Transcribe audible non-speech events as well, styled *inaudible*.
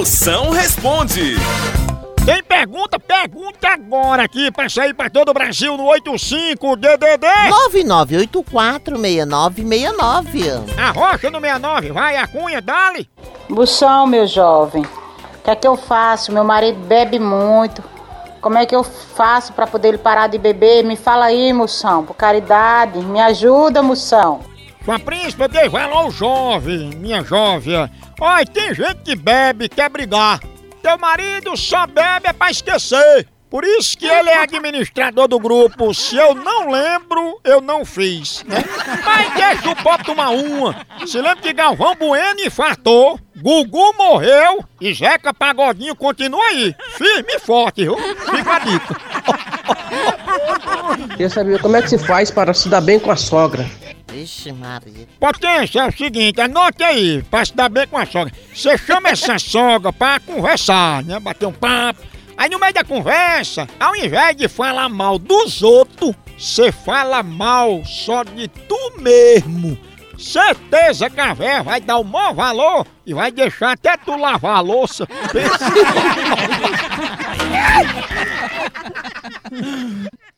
Moção responde. Tem pergunta? Pergunta agora aqui pra sair pra todo o Brasil no 85-DDD. 99846969. A rocha no 69, vai, a cunha, dale. Bução, meu jovem, o que é que eu faço? Meu marido bebe muito. Como é que eu faço para poder ele parar de beber? Me fala aí, moção, por caridade. Me ajuda, moção. Sua príncipe, dei valor ao jovem, minha jovem. Olha, tem gente que bebe, quer brigar. Teu marido só bebe é pra esquecer. Por isso que ele é administrador do grupo. Se eu não lembro, eu não fiz. Né? Mas deixa o povo tomar uma. Se lembra que Galvão Bueno infartou, Gugu morreu e Zeca Pagodinho continua aí. Firme e forte, viu? Fica a dica. Queria saber como é que se faz para se dar bem com a sogra. Vixe, Maria. Potência é o seguinte, anote aí, pra se dar bem com a sogra. Você chama essa sogra pra conversar, né? Bater um papo. Aí no meio da conversa, ao invés de falar mal dos outros, você fala mal só de tu mesmo. Certeza que a véia vai dar o maior valor e vai deixar até tu lavar a louça. Pensa. *laughs* *laughs*